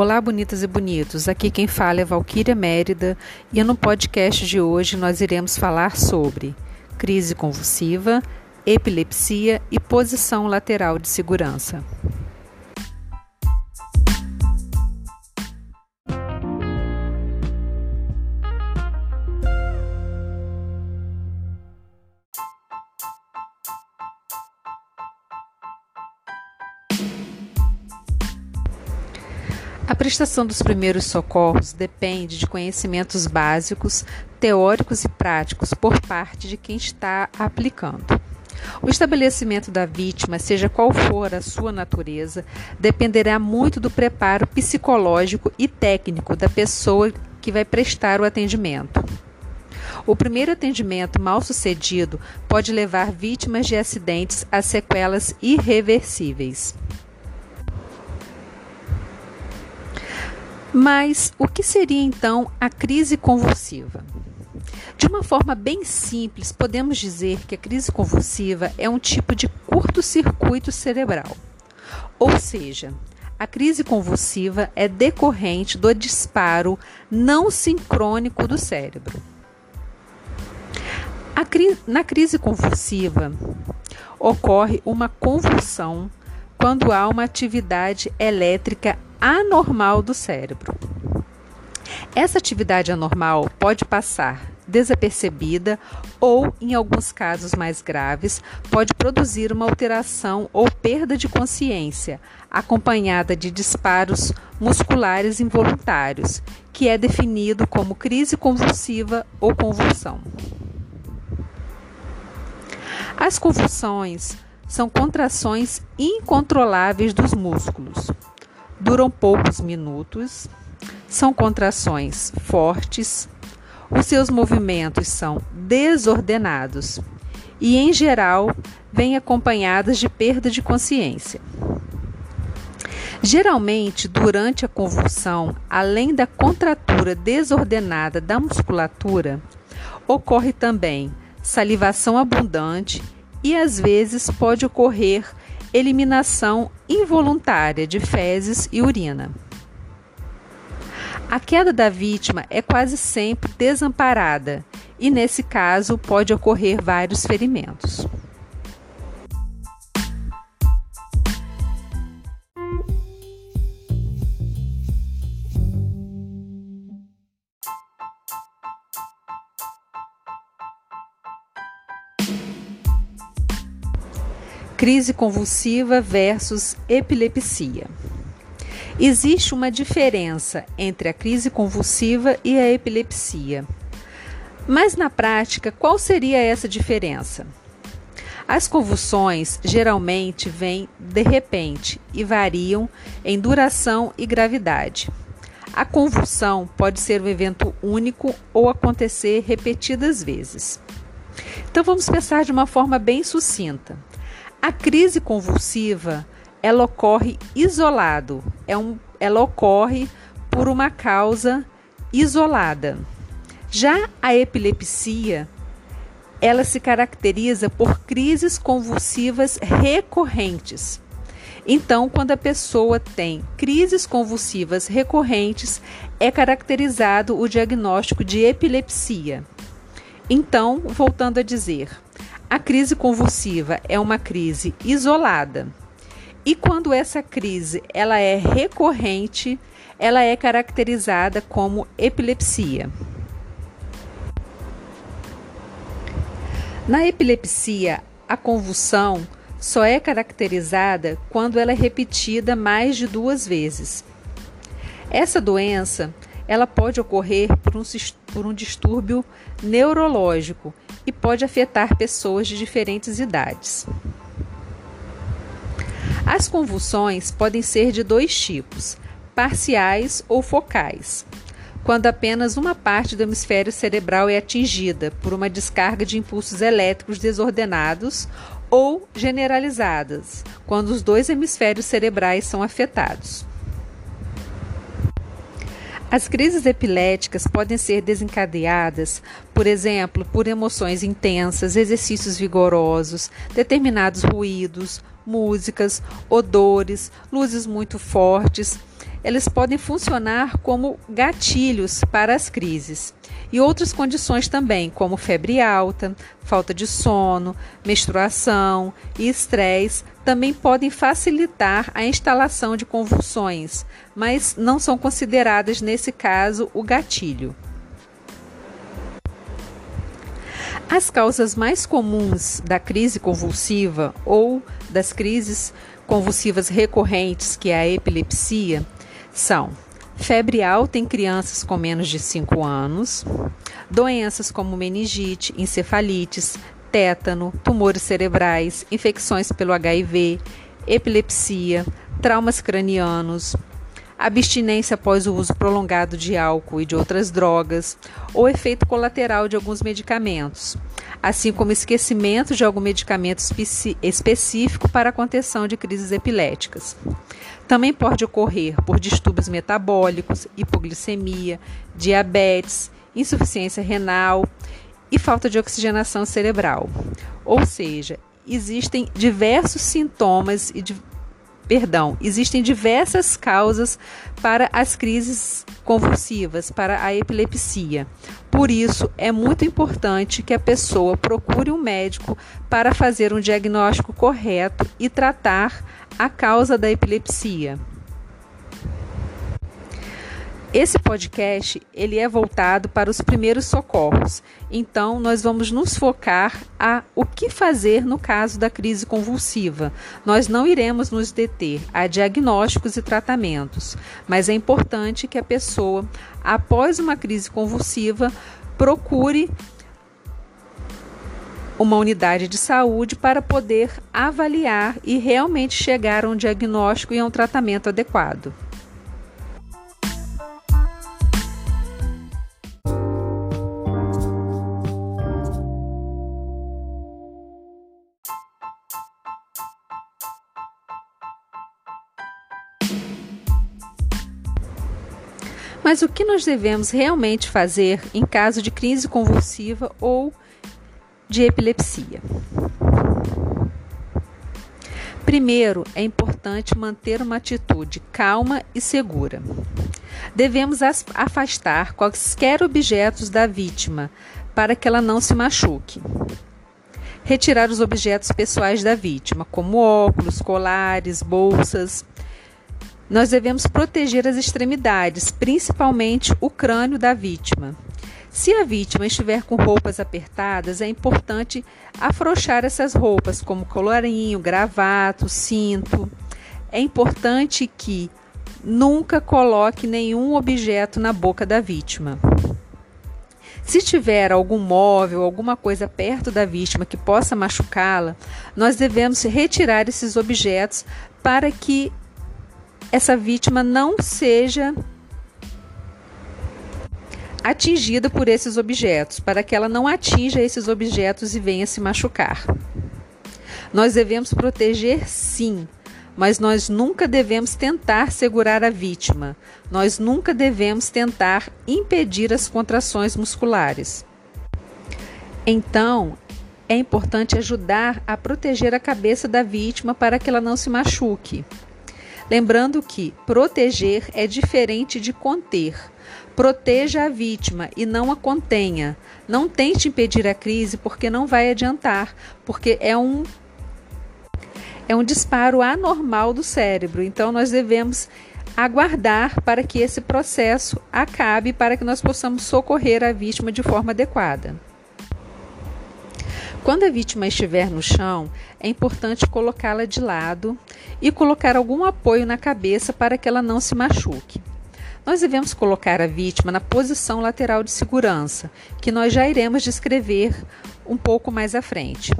Olá, bonitas e bonitos. Aqui quem fala é Valquíria Mérida e no podcast de hoje nós iremos falar sobre crise convulsiva, epilepsia e posição lateral de segurança. A prestação dos primeiros socorros depende de conhecimentos básicos, teóricos e práticos por parte de quem está aplicando. O estabelecimento da vítima, seja qual for a sua natureza, dependerá muito do preparo psicológico e técnico da pessoa que vai prestar o atendimento. O primeiro atendimento mal sucedido pode levar vítimas de acidentes a sequelas irreversíveis. Mas o que seria então a crise convulsiva? De uma forma bem simples, podemos dizer que a crise convulsiva é um tipo de curto-circuito cerebral. Ou seja, a crise convulsiva é decorrente do disparo não sincrônico do cérebro. Cri na crise convulsiva, ocorre uma convulsão quando há uma atividade elétrica anormal do cérebro. Essa atividade anormal pode passar desapercebida ou, em alguns casos mais graves, pode produzir uma alteração ou perda de consciência, acompanhada de disparos musculares involuntários, que é definido como crise convulsiva ou convulsão. As convulsões são contrações incontroláveis dos músculos duram poucos minutos, são contrações fortes, os seus movimentos são desordenados e, em geral, vêm acompanhadas de perda de consciência. Geralmente, durante a convulsão, além da contratura desordenada da musculatura, ocorre também salivação abundante e às vezes pode ocorrer eliminação involuntária de fezes e urina. A queda da vítima é quase sempre desamparada e, nesse caso, pode ocorrer vários ferimentos. Crise convulsiva versus epilepsia. Existe uma diferença entre a crise convulsiva e a epilepsia. Mas na prática, qual seria essa diferença? As convulsões geralmente vêm de repente e variam em duração e gravidade. A convulsão pode ser um evento único ou acontecer repetidas vezes. Então vamos pensar de uma forma bem sucinta. A crise convulsiva, ela ocorre isolado, é um, ela ocorre por uma causa isolada. Já a epilepsia, ela se caracteriza por crises convulsivas recorrentes. Então, quando a pessoa tem crises convulsivas recorrentes, é caracterizado o diagnóstico de epilepsia. Então, voltando a dizer, a crise convulsiva é uma crise isolada. E quando essa crise ela é recorrente, ela é caracterizada como epilepsia. Na epilepsia, a convulsão só é caracterizada quando ela é repetida mais de duas vezes. Essa doença ela pode ocorrer por um, por um distúrbio neurológico e pode afetar pessoas de diferentes idades. As convulsões podem ser de dois tipos, parciais ou focais, quando apenas uma parte do hemisfério cerebral é atingida por uma descarga de impulsos elétricos desordenados ou generalizadas, quando os dois hemisférios cerebrais são afetados. As crises epiléticas podem ser desencadeadas, por exemplo, por emoções intensas, exercícios vigorosos, determinados ruídos, músicas, odores, luzes muito fortes. Eles podem funcionar como gatilhos para as crises. E outras condições também, como febre alta, falta de sono, menstruação e estresse, também podem facilitar a instalação de convulsões, mas não são consideradas nesse caso o gatilho. As causas mais comuns da crise convulsiva ou das crises convulsivas recorrentes, que é a epilepsia, são febre alta em crianças com menos de 5 anos, doenças como meningite, encefalites, tétano, tumores cerebrais, infecções pelo HIV, epilepsia, traumas cranianos, abstinência após o uso prolongado de álcool e de outras drogas, ou efeito colateral de alguns medicamentos, assim como esquecimento de algum medicamento específico para a contenção de crises epiléticas. Também pode ocorrer por distúrbios metabólicos, hipoglicemia, diabetes, insuficiência renal e falta de oxigenação cerebral. Ou seja, existem diversos sintomas e perdão, existem diversas causas para as crises convulsivas, para a epilepsia. Por isso, é muito importante que a pessoa procure um médico para fazer um diagnóstico correto e tratar a causa da epilepsia. Esse podcast ele é voltado para os primeiros socorros. Então nós vamos nos focar a o que fazer no caso da crise convulsiva. Nós não iremos nos deter a diagnósticos e tratamentos, mas é importante que a pessoa, após uma crise convulsiva, procure uma unidade de saúde para poder avaliar e realmente chegar a um diagnóstico e a um tratamento adequado. Mas o que nós devemos realmente fazer em caso de crise convulsiva ou de epilepsia? Primeiro, é importante manter uma atitude calma e segura. Devemos afastar quaisquer objetos da vítima para que ela não se machuque. Retirar os objetos pessoais da vítima, como óculos, colares, bolsas, nós devemos proteger as extremidades, principalmente o crânio da vítima. Se a vítima estiver com roupas apertadas, é importante afrouxar essas roupas, como colarinho, gravato, cinto. É importante que nunca coloque nenhum objeto na boca da vítima. Se tiver algum móvel, alguma coisa perto da vítima que possa machucá-la, nós devemos retirar esses objetos para que essa vítima não seja atingida por esses objetos, para que ela não atinja esses objetos e venha se machucar. Nós devemos proteger sim, mas nós nunca devemos tentar segurar a vítima. Nós nunca devemos tentar impedir as contrações musculares. Então, é importante ajudar a proteger a cabeça da vítima para que ela não se machuque. Lembrando que proteger é diferente de conter. Proteja a vítima e não a contenha. Não tente impedir a crise porque não vai adiantar, porque é um é um disparo anormal do cérebro. Então nós devemos aguardar para que esse processo acabe para que nós possamos socorrer a vítima de forma adequada. Quando a vítima estiver no chão, é importante colocá-la de lado e colocar algum apoio na cabeça para que ela não se machuque. Nós devemos colocar a vítima na posição lateral de segurança, que nós já iremos descrever um pouco mais à frente.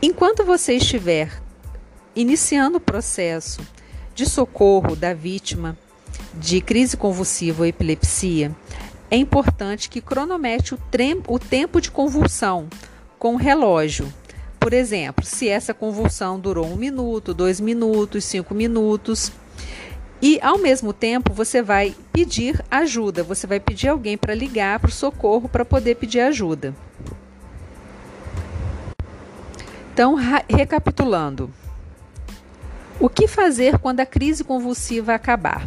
Enquanto você estiver iniciando o processo de socorro da vítima de crise convulsiva ou epilepsia, é importante que cronometre o, tempo de convulsão com o relógio. Por exemplo, se essa convulsão durou um minuto, dois minutos, cinco minutos, E ao mesmo tempo você vai pedir ajuda, você vai pedir alguém para ligar para o socorro para poder pedir ajuda. Então, recapitulando. O que fazer quando a crise convulsiva acabar?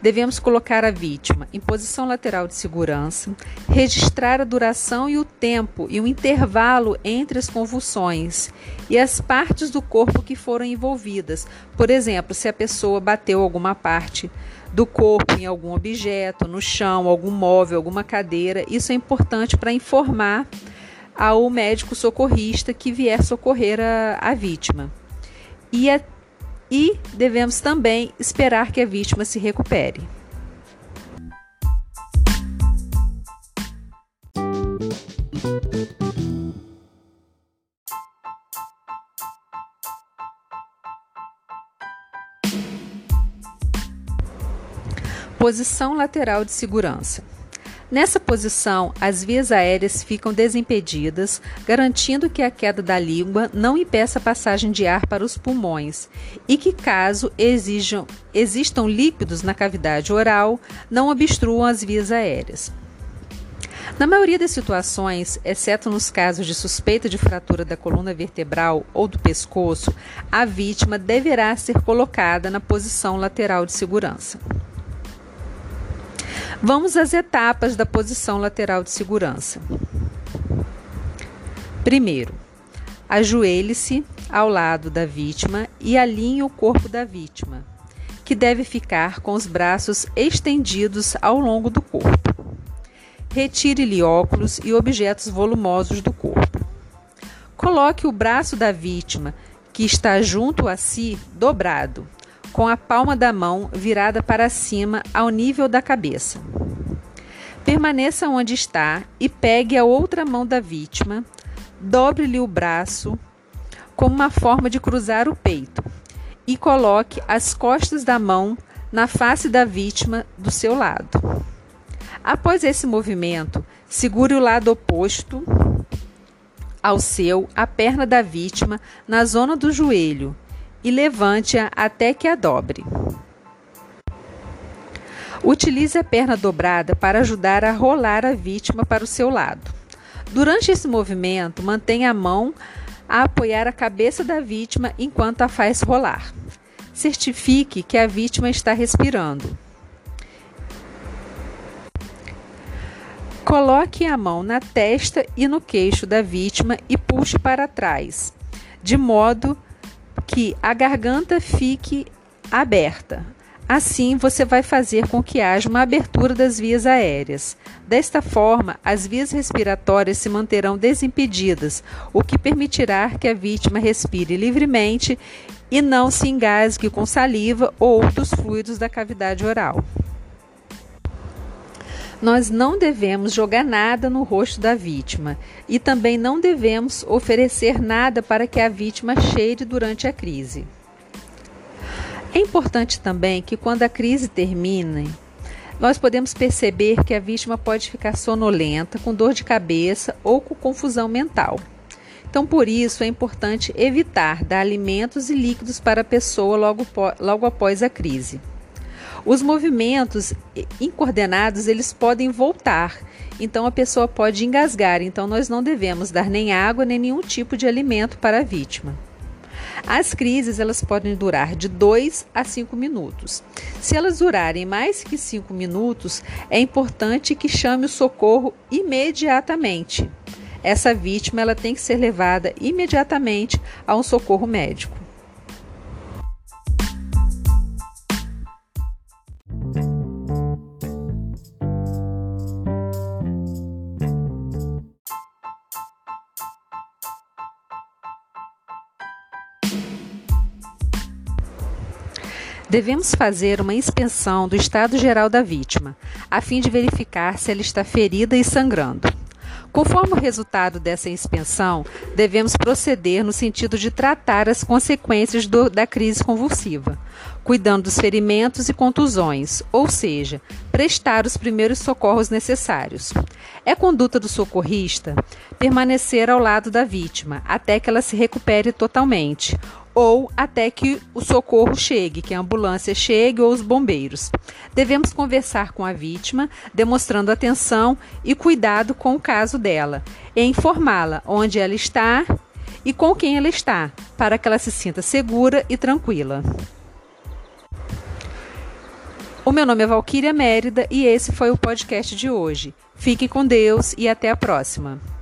Devemos colocar a vítima em posição lateral de segurança, registrar a duração e o tempo e o intervalo entre as convulsões e as partes do corpo que foram envolvidas. Por exemplo, se a pessoa bateu alguma parte do corpo em algum objeto, no chão, algum móvel, alguma cadeira, isso é importante para informar ao médico socorrista que vier socorrer a, a vítima. E é e devemos também esperar que a vítima se recupere. Posição lateral de segurança. Nessa posição, as vias aéreas ficam desimpedidas, garantindo que a queda da língua não impeça a passagem de ar para os pulmões e que, caso exijam, existam líquidos na cavidade oral, não obstruam as vias aéreas. Na maioria das situações, exceto nos casos de suspeita de fratura da coluna vertebral ou do pescoço, a vítima deverá ser colocada na posição lateral de segurança. Vamos às etapas da posição lateral de segurança. Primeiro, ajoelhe-se ao lado da vítima e alinhe o corpo da vítima, que deve ficar com os braços estendidos ao longo do corpo. Retire-lhe óculos e objetos volumosos do corpo. Coloque o braço da vítima, que está junto a si, dobrado com a palma da mão virada para cima ao nível da cabeça. Permaneça onde está e pegue a outra mão da vítima, dobre-lhe o braço como uma forma de cruzar o peito e coloque as costas da mão na face da vítima do seu lado. Após esse movimento, segure o lado oposto ao seu, a perna da vítima, na zona do joelho e levante-a até que a dobre. Utilize a perna dobrada para ajudar a rolar a vítima para o seu lado. Durante esse movimento, mantenha a mão a apoiar a cabeça da vítima enquanto a faz rolar. Certifique que a vítima está respirando. Coloque a mão na testa e no queixo da vítima e puxe para trás, de modo que a garganta fique aberta. Assim, você vai fazer com que haja uma abertura das vias aéreas. Desta forma, as vias respiratórias se manterão desimpedidas, o que permitirá que a vítima respire livremente e não se engasgue com saliva ou outros fluidos da cavidade oral. Nós não devemos jogar nada no rosto da vítima e também não devemos oferecer nada para que a vítima cheire durante a crise. É importante também que, quando a crise termine, nós podemos perceber que a vítima pode ficar sonolenta, com dor de cabeça ou com confusão mental. Então, por isso, é importante evitar dar alimentos e líquidos para a pessoa logo, logo após a crise. Os movimentos incoordenados, eles podem voltar. Então a pessoa pode engasgar. Então nós não devemos dar nem água nem nenhum tipo de alimento para a vítima. As crises elas podem durar de 2 a 5 minutos. Se elas durarem mais que 5 minutos, é importante que chame o socorro imediatamente. Essa vítima ela tem que ser levada imediatamente a um socorro médico. Devemos fazer uma inspeção do estado geral da vítima, a fim de verificar se ela está ferida e sangrando. Conforme o resultado dessa inspeção, devemos proceder no sentido de tratar as consequências do, da crise convulsiva, cuidando dos ferimentos e contusões, ou seja, prestar os primeiros socorros necessários. É conduta do socorrista permanecer ao lado da vítima até que ela se recupere totalmente, ou até que o socorro chegue, que a ambulância chegue ou os bombeiros. Devemos conversar com a vítima, demonstrando atenção e cuidado com o caso dela, e informá-la onde ela está e com quem ela está, para que ela se sinta segura e tranquila. O meu nome é Valquíria Mérida e esse foi o podcast de hoje. Fique com Deus e até a próxima.